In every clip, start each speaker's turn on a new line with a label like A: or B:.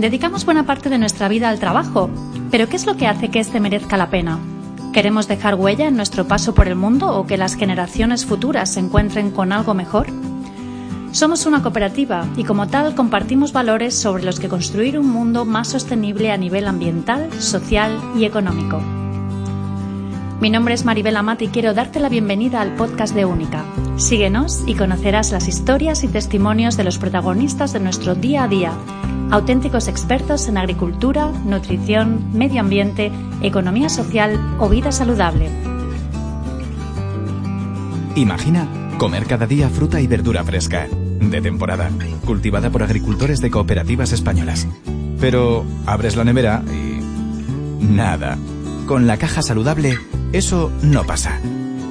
A: Dedicamos buena parte de nuestra vida al trabajo, pero ¿qué es lo que hace que este merezca la pena? ¿Queremos dejar huella en nuestro paso por el mundo o que las generaciones futuras se encuentren con algo mejor? Somos una cooperativa y como tal compartimos valores sobre los que construir un mundo más sostenible a nivel ambiental, social y económico. Mi nombre es Maribel Amat y quiero darte la bienvenida al podcast de Única. Síguenos y conocerás las historias y testimonios de los protagonistas de nuestro día a día, auténticos expertos en agricultura, nutrición, medio ambiente, economía social o vida saludable.
B: Imagina comer cada día fruta y verdura fresca, de temporada, cultivada por agricultores de cooperativas españolas. Pero abres la nevera y... nada. Con la caja saludable eso no pasa.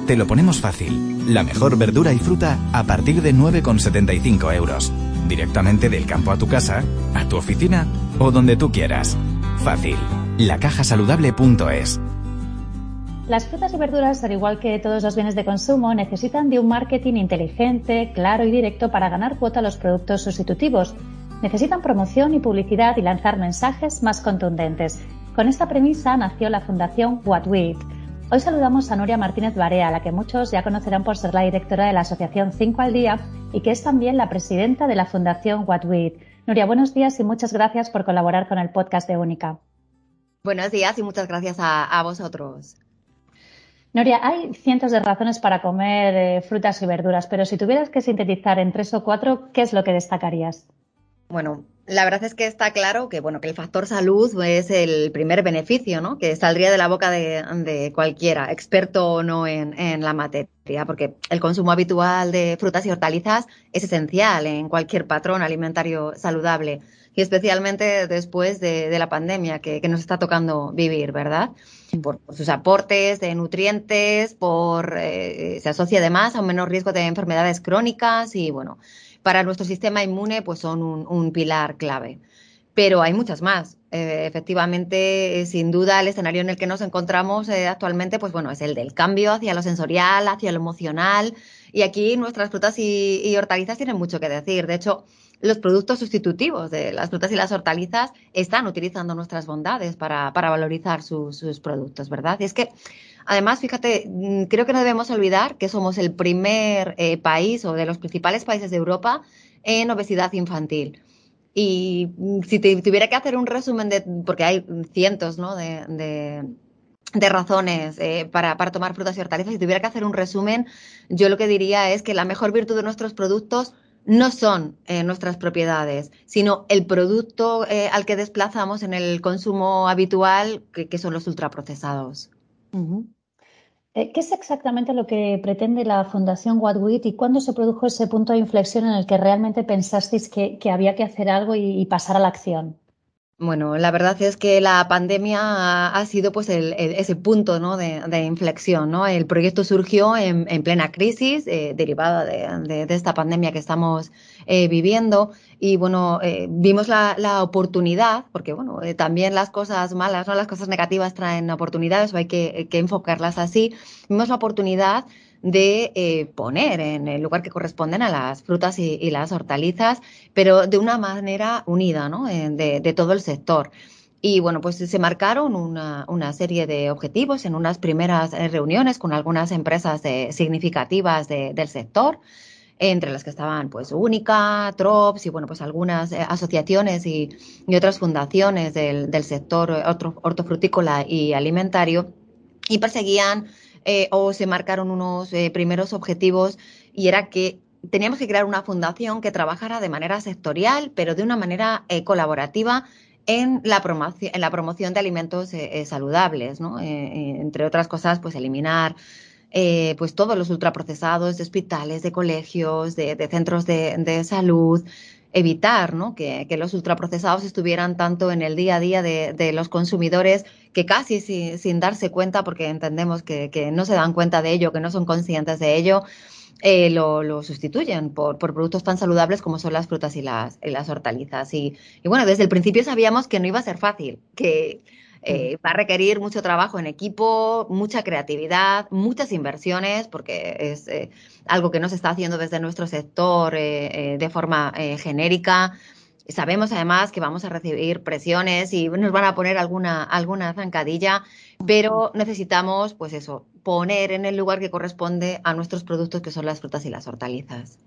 B: Te lo ponemos fácil. La mejor verdura y fruta a partir de 9,75 euros. Directamente del campo a tu casa, a tu oficina o donde tú quieras. Fácil. Lacajasaludable.es.
A: Las frutas y verduras, al igual que todos los bienes de consumo, necesitan de un marketing inteligente, claro y directo para ganar cuota a los productos sustitutivos. Necesitan promoción y publicidad y lanzar mensajes más contundentes. Con esta premisa nació la Fundación What With Hoy saludamos a Nuria Martínez Barea, a la que muchos ya conocerán por ser la directora de la Asociación 5 al Día y que es también la presidenta de la Fundación What With. Nuria, buenos días y muchas gracias por colaborar con el podcast de Única.
C: Buenos días y muchas gracias a, vosotros.
A: Nuria, hay cientos de razones para comer eh, frutas y verduras, pero si tuvieras que sintetizar en tres o cuatro, ¿qué es lo que destacarías?
C: Bueno, la verdad es que está claro que, bueno, que el factor salud es el primer beneficio, ¿no? Que saldría de la boca de, cualquiera, experto o no en, la materia, porque el consumo habitual de frutas y hortalizas es esencial en cualquier patrón alimentario saludable y especialmente después de, la pandemia que, nos está tocando vivir, ¿verdad? Por, sus aportes de nutrientes, por eh, se asocia además a un menor riesgo de enfermedades crónicas y, bueno, para nuestro sistema inmune pues son un, pilar clave. Pero hay muchas más. Eh, efectivamente, sin duda, el escenario en el que nos encontramos eh, actualmente, pues bueno, es el del cambio hacia lo sensorial, hacia lo emocional. Y aquí nuestras frutas y, hortalizas tienen mucho que decir. De hecho, los productos sustitutivos de las frutas y las hortalizas están utilizando nuestras bondades para, valorizar sus productos, ¿verdad? Y es que Además, fíjate, mm, creo que no debemos olvidar que somos el primer eh, país o de los principales países de Europa en obesidad infantil. Y mm, si tuviera que hacer un resumen de, porque hay cientos ¿no? de, razones eh, para, tomar frutas y hortalizas, si tuviera que hacer un resumen, yo lo que diría es que la mejor virtud de nuestros productos no son eh, nuestras propiedades, sino el producto al que desplazamos en el consumo habitual, que son los ultraprocesados.
A: Eh, ¿Qué es exactamente lo que pretende la Fundación What y cuándo se produjo ese punto de inflexión en el que realmente pensasteis que, había que hacer algo y pasar a la acción?
C: Bueno, la verdad es que la pandemia ha, sido pues ese punto ¿no? de, inflexión. ¿no? El proyecto surgió en, plena crisis eh, derivada de, esta pandemia que estamos eh, viviendo y bueno, eh, vimos la, oportunidad, porque bueno, también las cosas malas, ¿no? las cosas negativas traen oportunidades o hay que enfocarlas así. Vimos la oportunidad de eh, poner en el lugar que corresponden a las frutas y, las hortalizas, pero de una manera unida, ¿no? de, todo el sector. Y bueno, pues se marcaron una, serie de objetivos en unas primeras eh, reuniones con algunas empresas significativas del sector, entre las que estaban pues Única, Trops y bueno, pues algunas eh, asociaciones y, otras fundaciones del, del sector hortofrutícola y alimentario y perseguían eh, o se marcaron unos eh, primeros objetivos y era que teníamos que crear una fundación que trabajara de manera sectorial, pero de una manera eh, colaborativa en la, promoción, de alimentos saludables, ¿no? entre otras cosas, pues eliminar pues todos los ultraprocesados de hospitales, de colegios, de, centros de, salud, evitar ¿no? que, los ultraprocesados estuvieran tanto en el día a día de, los consumidores que casi sin darse cuenta, porque entendemos que, no se dan cuenta de ello, que no son conscientes de ello, eh, lo, sustituyen por, productos tan saludables como son las frutas y las, las hortalizas. Y, y, bueno, desde el principio sabíamos que no iba a ser fácil, que eh, va a requerir mucho trabajo en equipo, mucha creatividad, muchas inversiones, porque es eh, algo que no se está haciendo desde nuestro sector eh, de forma genérica. Sabemos además que vamos a recibir presiones y nos van a poner alguna, alguna zancadilla, pero necesitamos, pues eso, poner en el lugar que corresponde a nuestros productos, que son las frutas y las hortalizas.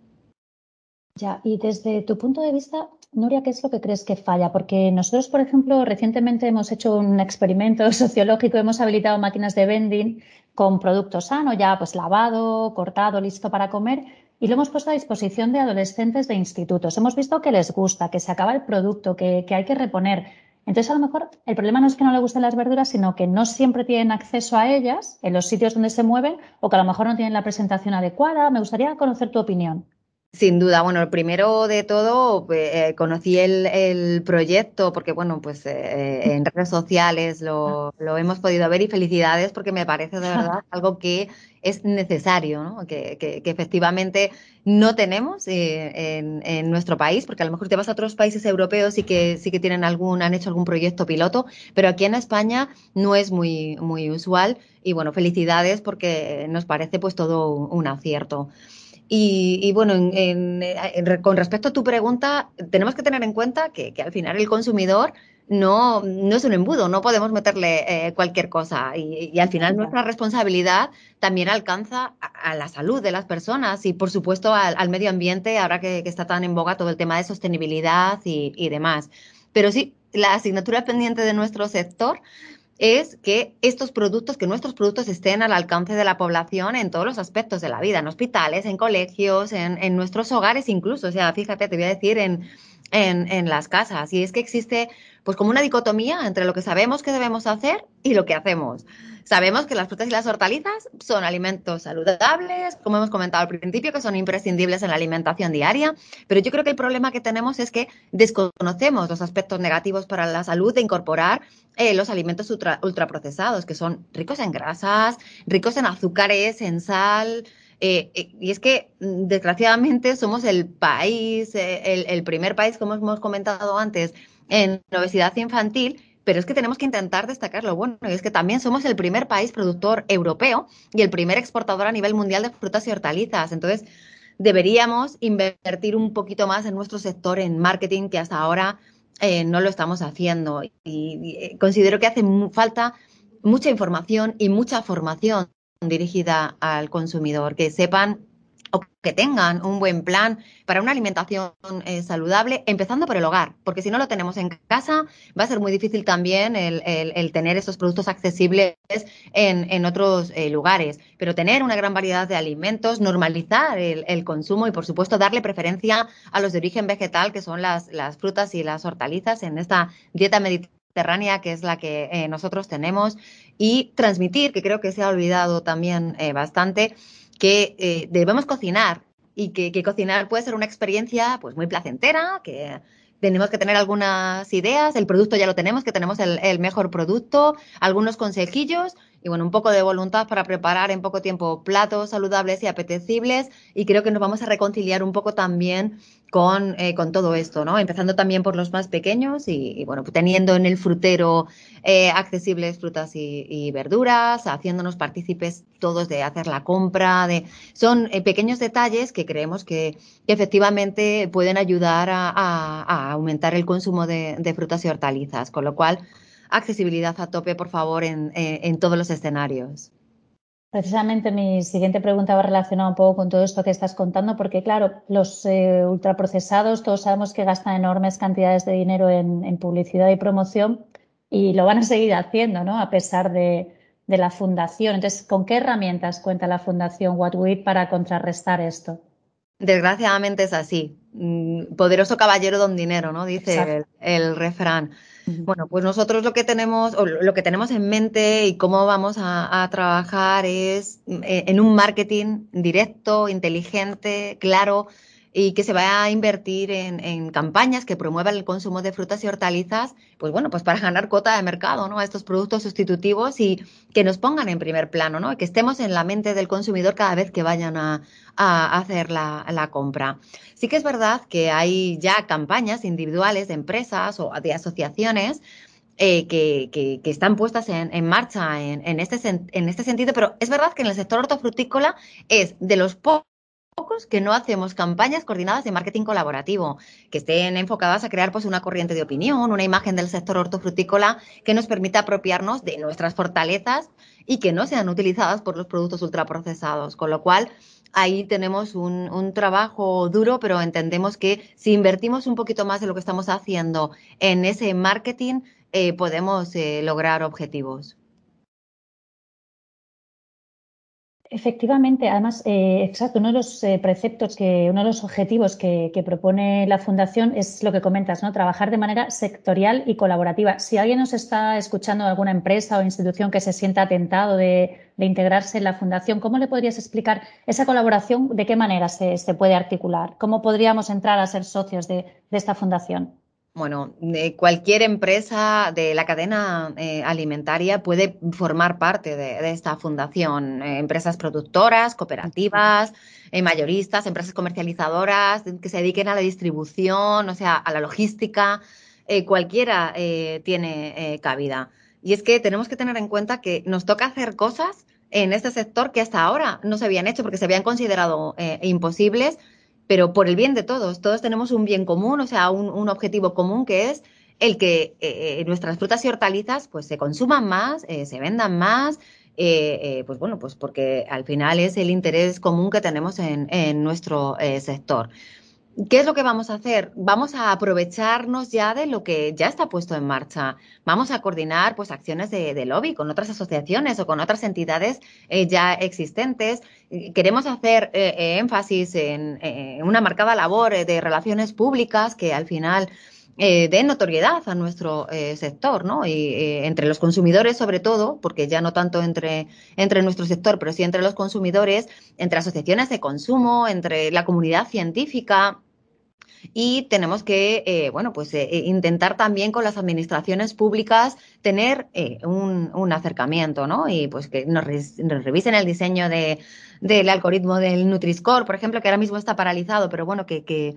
A: Ya, y desde tu punto de vista, Nuria, ¿qué es lo que crees que falla? Porque nosotros, por ejemplo, recientemente hemos hecho un experimento sociológico, hemos habilitado máquinas de vending con producto sano, ya pues lavado, cortado, listo para comer, y lo hemos puesto a disposición de adolescentes de institutos. Hemos visto que les gusta, que se acaba el producto, que, que hay que reponer. Entonces, a lo mejor el problema no es que no le gusten las verduras, sino que no siempre tienen acceso a ellas en los sitios donde se mueven o que a lo mejor no tienen la presentación adecuada. Me gustaría conocer tu opinión.
C: Sin duda, bueno, primero de todo pues, eh, conocí el, proyecto porque, bueno, pues eh, en redes sociales lo, hemos podido ver y felicidades porque me parece de verdad algo que es necesario, ¿no? que, que, efectivamente no tenemos eh, en, nuestro país, porque a lo mejor te vas a otros países europeos y que sí que tienen algún, han hecho algún proyecto piloto, pero aquí en España no es muy, muy usual y, bueno, felicidades porque nos parece pues todo un acierto. Y, bueno, con respecto a tu pregunta, tenemos que tener en cuenta que, al final el consumidor no, no, es un embudo, no podemos meterle eh, cualquier cosa. Y, al final nuestra responsabilidad también alcanza a, la salud de las personas y, por supuesto, al, medio ambiente, ahora que, está tan en boga todo el tema de sostenibilidad y, y demás. Pero sí, la asignatura pendiente de nuestro sector es que estos productos, que nuestros productos estén al alcance de la población en todos los aspectos de la vida, en hospitales, en colegios, en, nuestros hogares incluso. O sea, fíjate, te voy a decir, en, en, las casas. Y es que existe pues como una dicotomía entre lo que sabemos que debemos hacer y lo que hacemos. Sabemos que las frutas y las hortalizas son alimentos saludables, como hemos comentado al principio, que son imprescindibles en la alimentación diaria, pero yo creo que el problema que tenemos es que desconocemos los aspectos negativos para la salud de incorporar eh, los alimentos ultraprocesados, que son ricos en grasas, ricos en azúcares, en sal, eh, eh, y es que, mm, desgraciadamente, somos el país, el, primer país, como hemos comentado antes, en obesidad infantil, pero es que tenemos que intentar destacar lo bueno, y es que también somos el primer país productor europeo y el primer exportador a nivel mundial de frutas y hortalizas. Entonces, deberíamos invertir un poquito más en nuestro sector, en marketing, que hasta ahora eh, no lo estamos haciendo. Y, eh, considero que hace falta mucha información y mucha formación dirigida al consumidor, que sepan o que tengan un buen plan para una alimentación eh, saludable, empezando por el hogar, porque si no lo tenemos en casa, va a ser muy difícil también el, tener esos productos accesibles en, otros eh, lugares. Pero tener una gran variedad de alimentos, normalizar el, consumo y, por supuesto, darle preferencia a los de origen vegetal, que son las, frutas y las hortalizas en esta dieta mediterránea que es la que eh, nosotros tenemos y transmitir, que creo que se ha olvidado también bastante, que eh, debemos cocinar y que, cocinar puede ser una experiencia pues muy placentera, que tenemos que tener algunas ideas, el producto ya lo tenemos, que tenemos el, el mejor producto, algunos consejillos y bueno, un poco de voluntad para preparar en poco tiempo platos saludables y apetecibles y creo que nos vamos a reconciliar un poco también con, eh, con todo esto, ¿no? Empezando también por los más pequeños y, bueno, teniendo en el frutero eh, accesibles frutas y, verduras, haciéndonos partícipes todos de hacer la compra, de son eh, pequeños detalles que creemos que, efectivamente pueden ayudar a, aumentar el consumo de, de frutas y hortalizas, con lo cual accesibilidad a tope, por favor, en, en, todos los escenarios.
A: Precisamente mi siguiente pregunta va relacionada un poco con todo esto que estás contando, porque claro, los eh, ultraprocesados, todos sabemos que gastan enormes cantidades de dinero en, publicidad y promoción y lo van a seguir haciendo, ¿no? A pesar de, de, la fundación. Entonces, ¿con qué herramientas cuenta la fundación What para contrarrestar esto?
C: Desgraciadamente es así. Mm, poderoso caballero don dinero, ¿no? Dice el refrán. Bueno, pues nosotros lo que tenemos, o lo que tenemos en mente y cómo vamos a, trabajar es eh, en un marketing directo, inteligente, claro, y que se va a invertir en, campañas que promuevan el consumo de frutas y hortalizas, pues bueno, pues para ganar cuota de mercado, ¿no? A estos productos sustitutivos y que nos pongan en primer plano, ¿no? Que estemos en la mente del consumidor cada vez que vayan a, hacer la, compra. Sí que es verdad que hay ya campañas individuales de empresas o de asociaciones eh, que, están puestas en, marcha en, este, en este sentido, pero es verdad que en el sector hortofrutícola es de los pocos pocos que no hacemos campañas coordinadas de marketing colaborativo, que estén enfocadas a crear pues una corriente de opinión, una imagen del sector hortofrutícola que nos permita apropiarnos de nuestras fortalezas y que no sean utilizadas por los productos ultraprocesados. Con lo cual, ahí tenemos un, trabajo duro, pero entendemos que si invertimos un poquito más de lo que estamos haciendo en ese marketing, eh, podemos eh, lograr objetivos.
A: Efectivamente, además, eh, exacto, uno de los eh, preceptos, que, uno de los objetivos que, propone la Fundación es lo que comentas, ¿no? Trabajar de manera sectorial y colaborativa. Si alguien nos está escuchando, alguna empresa o institución que se sienta atentado de, integrarse en la Fundación, ¿cómo le podrías explicar esa colaboración? ¿De qué manera se, puede articular? ¿Cómo podríamos entrar a ser socios de esta Fundación?
C: Bueno, cualquier empresa de la cadena eh, alimentaria puede formar parte de, esta fundación. Eh, empresas productoras, cooperativas, eh, mayoristas, empresas comercializadoras que se dediquen a la distribución, o sea, a la logística. cualquiera tiene cabida. Y es que tenemos que tener en cuenta que nos toca hacer cosas en este sector que hasta ahora no se habían hecho porque se habían considerado imposibles pero por el bien de todos. Todos tenemos un bien común, o sea, un, objetivo común que es el que eh, eh, nuestras frutas y hortalizas pues se consuman más, eh, se vendan más, pues bueno, pues porque al final es el interés común que tenemos en, en nuestro sector. ¿Qué es lo que vamos a hacer? Vamos a aprovecharnos ya de lo que ya está puesto en marcha. Vamos a coordinar pues acciones de, lobby con otras asociaciones o con otras entidades eh, ya existentes. Queremos hacer eh, eh, énfasis en, una marcada labor de relaciones públicas que al final den notoriedad a nuestro sector, ¿no? Y entre los consumidores sobre todo, porque ya no tanto entre, entre nuestro sector, pero sí entre los consumidores, entre asociaciones de consumo, entre la comunidad científica, y tenemos que, eh, bueno, pues eh, eh, intentar también con las administraciones públicas tener un, acercamiento, ¿no? Y pues que nos, revisen el diseño de, del algoritmo del Nutri-Score, por ejemplo, que ahora mismo está paralizado, pero bueno, que, que,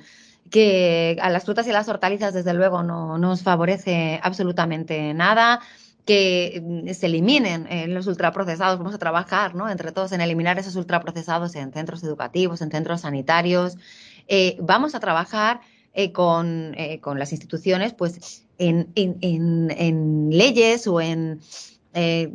C: que a las frutas y las hortalizas, desde luego, no nos favorece absolutamente nada que mm, se eliminen los ultraprocesados. Vamos a trabajar, ¿no? Entre todos en eliminar esos ultraprocesados en centros educativos, en centros sanitarios, eh, vamos a trabajar eh, con, eh, con, las instituciones pues en, en, leyes o en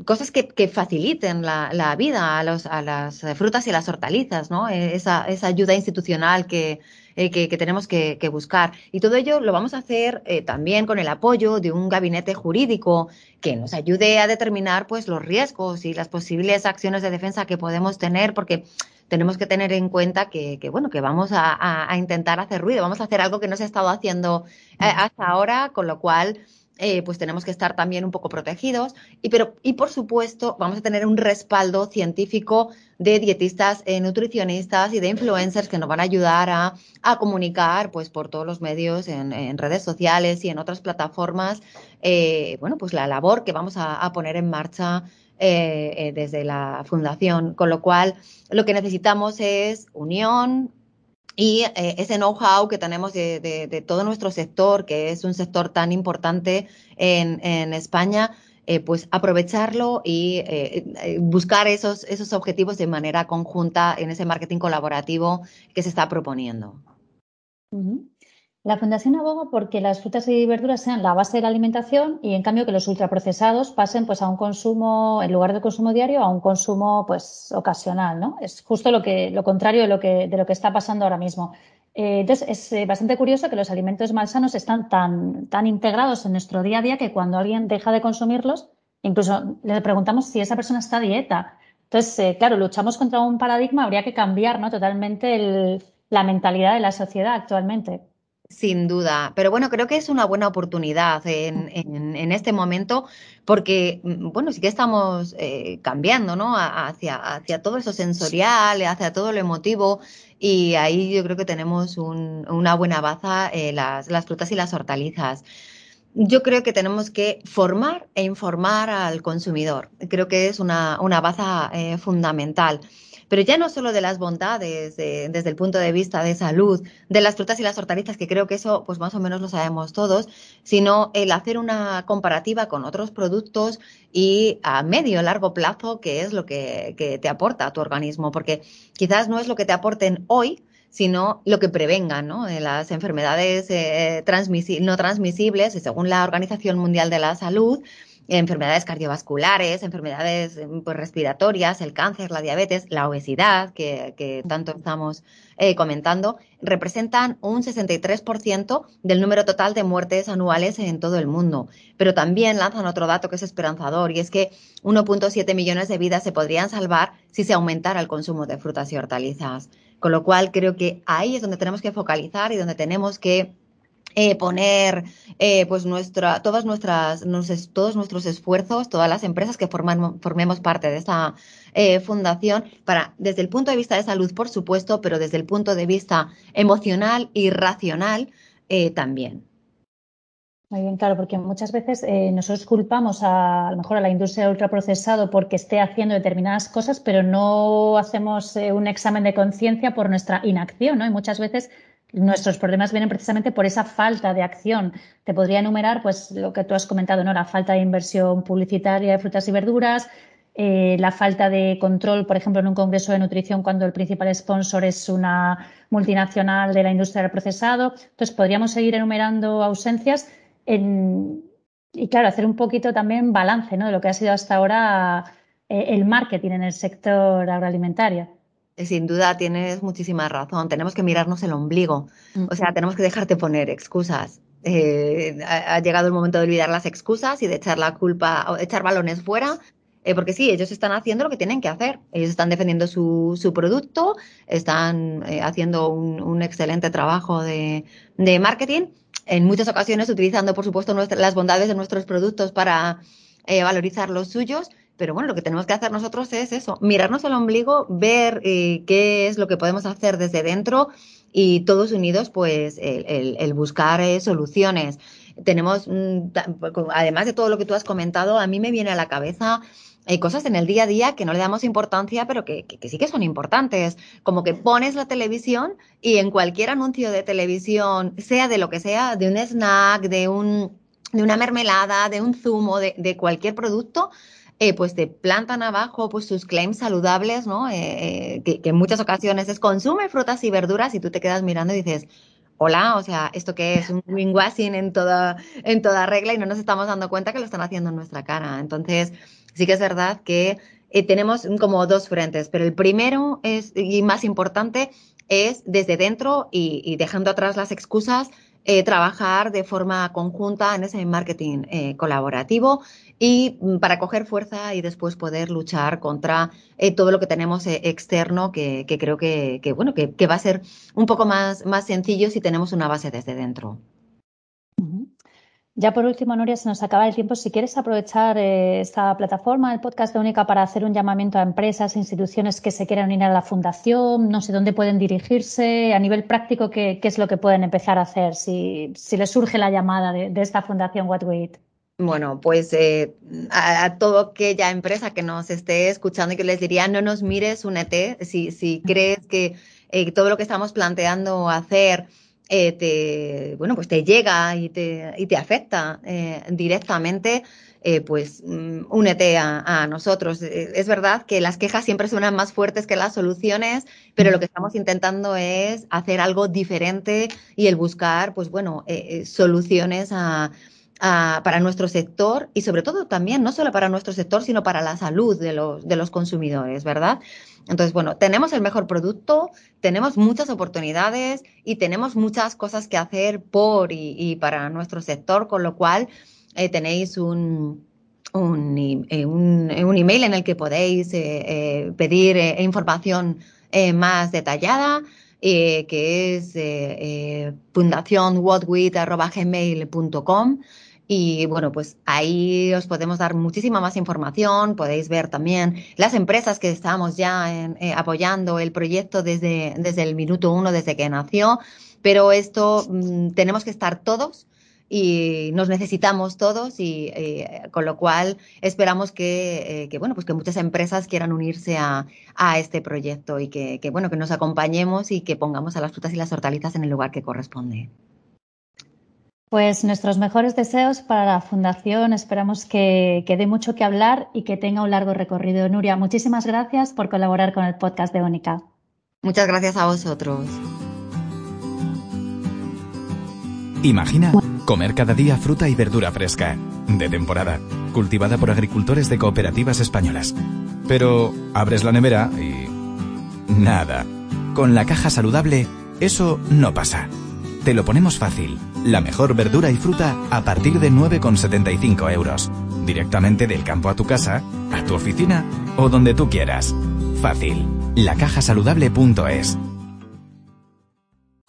C: cosas que, que faciliten la, la, vida a, los, a las frutas y las hortalizas, ¿no? Esa, esa ayuda institucional que, que, que, tenemos que, que, buscar. Y todo ello lo vamos a hacer también con el apoyo de un gabinete jurídico que nos ayude a determinar pues, los riesgos y las posibles acciones de defensa que podemos tener, porque tenemos que tener en cuenta que, bueno, que vamos a, intentar hacer ruido, vamos a hacer algo que no se ha estado haciendo eh, hasta ahora, con lo cual eh, pues tenemos que estar también un poco protegidos. Y, pero, y por supuesto vamos a tener un respaldo científico de dietistas, eh, nutricionistas y de influencers que nos van a ayudar a, comunicar pues por todos los medios en, redes sociales y en otras plataformas bueno pues la labor que vamos a poner en marcha eh, eh, desde la fundación, con lo cual lo que necesitamos es unión y eh, ese know-how que tenemos de, todo nuestro sector, que es un sector tan importante en, España, pues aprovecharlo y buscar esos, esos objetivos de manera conjunta en ese marketing colaborativo que se está proponiendo.
A: La Fundación aboga porque las frutas y verduras sean la base de la alimentación y en cambio que los ultraprocesados pasen pues a un consumo, en lugar de consumo diario, a un consumo pues ocasional, ¿no? Es justo lo que, lo contrario de lo que, de lo que está pasando ahora mismo. Eh, entonces, es eh, bastante curioso que los alimentos malsanos están tan, tan integrados en nuestro día a día que cuando alguien deja de consumirlos, incluso le preguntamos si esa persona está a dieta. Entonces, eh, claro, luchamos contra un paradigma, habría que cambiar ¿no? totalmente la mentalidad de la sociedad actualmente.
C: Sin duda, pero bueno, creo que es una buena oportunidad en, este momento porque, mm, bueno, sí que estamos eh, cambiando, ¿no? Hacia, todo eso sensorial, hacia todo lo emotivo y ahí yo creo que tenemos un, una buena baza eh, las, las frutas y las hortalizas. Yo creo que tenemos que formar e informar al consumidor. Creo que es una, una baza eh, fundamental pero ya no solo de las bondades desde el punto de vista de salud, de las frutas y las hortalizas, que creo que eso pues más o menos lo sabemos todos, sino el hacer una comparativa con otros productos y a medio largo plazo, que es lo que, te aporta a tu organismo, porque quizás no es lo que te aporten hoy, sino lo que prevengan ¿no? las enfermedades eh, no transmisibles, según la Organización Mundial de la Salud, enfermedades cardiovasculares, enfermedades eh, pues, respiratorias, el cáncer, la diabetes, la obesidad, que, tanto estamos eh, comentando, representan un 63% del número total de muertes anuales en todo el mundo. Pero también lanzan otro dato que es esperanzador y es que 1.7 millones de vidas se podrían salvar si se aumentara el consumo de frutas y hortalizas. Con lo cual creo que ahí es donde tenemos que focalizar y donde tenemos que eh, poner eh, pues nuestra, todas nuestras, todos nuestros esfuerzos, todas las empresas que forman, formemos parte de esta eh, fundación, para, desde el punto de vista de salud, por supuesto, pero desde el punto de vista emocional y racional también.
A: Muy bien, claro, porque muchas veces nosotros culpamos a, lo mejor a la industria ultraprocesado porque esté haciendo determinadas cosas, pero no hacemos un examen de conciencia por nuestra inacción, ¿no? Y muchas veces nuestros problemas vienen precisamente por esa falta de acción. Te podría enumerar, pues, lo que tú has comentado, ¿no? La falta de inversión publicitaria de frutas y verduras, eh, la falta de control, por ejemplo, en un congreso de nutrición cuando el principal sponsor es una multinacional de la industria del procesado. Entonces, podríamos seguir enumerando ausencias y, claro, hacer un poquito también balance ¿no? de lo que ha sido hasta ahora eh, el marketing en el sector agroalimentario.
C: Sin duda tienes muchísima razón. Tenemos que mirarnos el ombligo. O sea, tenemos que dejarte poner excusas. Eh, ha, llegado el momento de olvidar las excusas y de echar la culpa, o echar balones fuera. Eh, porque sí, ellos están haciendo lo que tienen que hacer. Ellos están defendiendo su, su producto, están eh, haciendo un, excelente trabajo de, de, marketing, en muchas ocasiones utilizando, por supuesto, las bondades de nuestros productos para valorizar los suyos, pero bueno, lo que tenemos que hacer nosotros es eso, mirarnos el ombligo, ver eh, qué es lo que podemos hacer desde dentro y todos unidos, pues el, buscar eh, soluciones. Tenemos, mm, además de todo lo que tú has comentado, a mí me viene a la cabeza hay cosas en el día a día que no le damos importancia, pero que, sí que son importantes. Como que pones la televisión y en cualquier anuncio de televisión, sea de lo que sea, de un snack, de, un, de una mermelada, de un zumo, de cualquier producto, eh, pues te plantan abajo pues sus claims saludables, ¿no? Eh, eh, que, en muchas ocasiones es consume frutas y verduras y tú te quedas mirando y dices, hola, o sea, ¿esto qué es? Un greenwashing en toda, en toda regla y no nos estamos dando cuenta que lo están haciendo en nuestra cara. Entonces, sí que es verdad que tenemos como dos frentes, pero el primero es, y más importante es desde dentro y dejando atrás las excusas, eh, trabajar de forma conjunta en ese marketing eh, colaborativo y mm, para coger fuerza y después poder luchar contra eh, todo lo que tenemos externo que, creo que, bueno, que, va a ser un poco más, más sencillo si tenemos una base desde dentro.
A: Ya por último, Nuria, se nos acaba el tiempo. Si quieres aprovechar eh, esta plataforma, el podcast de Única, para hacer un llamamiento a empresas e instituciones que se quieran unir a la fundación, no sé dónde pueden dirigirse, a nivel práctico, qué, es lo que pueden empezar a hacer si, les surge la llamada de, esta fundación What We
C: Bueno, pues eh, a, toda aquella empresa que nos esté escuchando y que les diría, no nos mires, únete, si, si crees que eh, todo lo que estamos planteando hacer eh, te, bueno, pues te llega y te, y te afecta eh, directamente, eh, pues mm, únete a, nosotros. Es verdad que las quejas siempre suenan más fuertes que las soluciones, pero lo que estamos intentando es hacer algo diferente y el buscar, pues bueno, soluciones a, para nuestro sector y sobre todo también, no solo para nuestro sector, sino para la salud de los, de los consumidores, ¿verdad? Entonces, bueno, tenemos el mejor producto, tenemos muchas oportunidades y tenemos muchas cosas que hacer por y, para nuestro sector, con lo cual eh, tenéis un, un, eh, un, un, email en el que podéis eh, pedir información más detallada eh, que es eh, fundacionwhatwith.gmail.com y bueno, pues ahí os podemos dar muchísima más información. Podéis ver también las empresas que estamos ya eh, apoyando el proyecto desde, desde el minuto uno, desde que nació. Pero esto mm, tenemos que estar todos y nos necesitamos todos y eh, con lo cual esperamos que, eh, bueno pues que muchas empresas quieran unirse a, a este proyecto y que, que, bueno que nos acompañemos y que pongamos a las frutas y las hortalizas en el lugar que corresponde.
A: Pues nuestros mejores deseos para la Fundación. Esperamos que, que dé mucho que hablar y que tenga un largo recorrido. Nuria, muchísimas gracias por colaborar con el podcast de Ónica.
C: Muchas gracias a vosotros.
B: Imagina comer cada día fruta y verdura fresca, de temporada, cultivada por agricultores de cooperativas españolas. Pero abres la nevera y... nada. Con la caja saludable, eso no pasa. Te lo ponemos fácil. La mejor verdura y fruta a partir de 9,75 euros. Directamente del campo a tu casa, a tu oficina o donde tú quieras. Fácil. Lacajasaludable.es.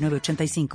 D: 85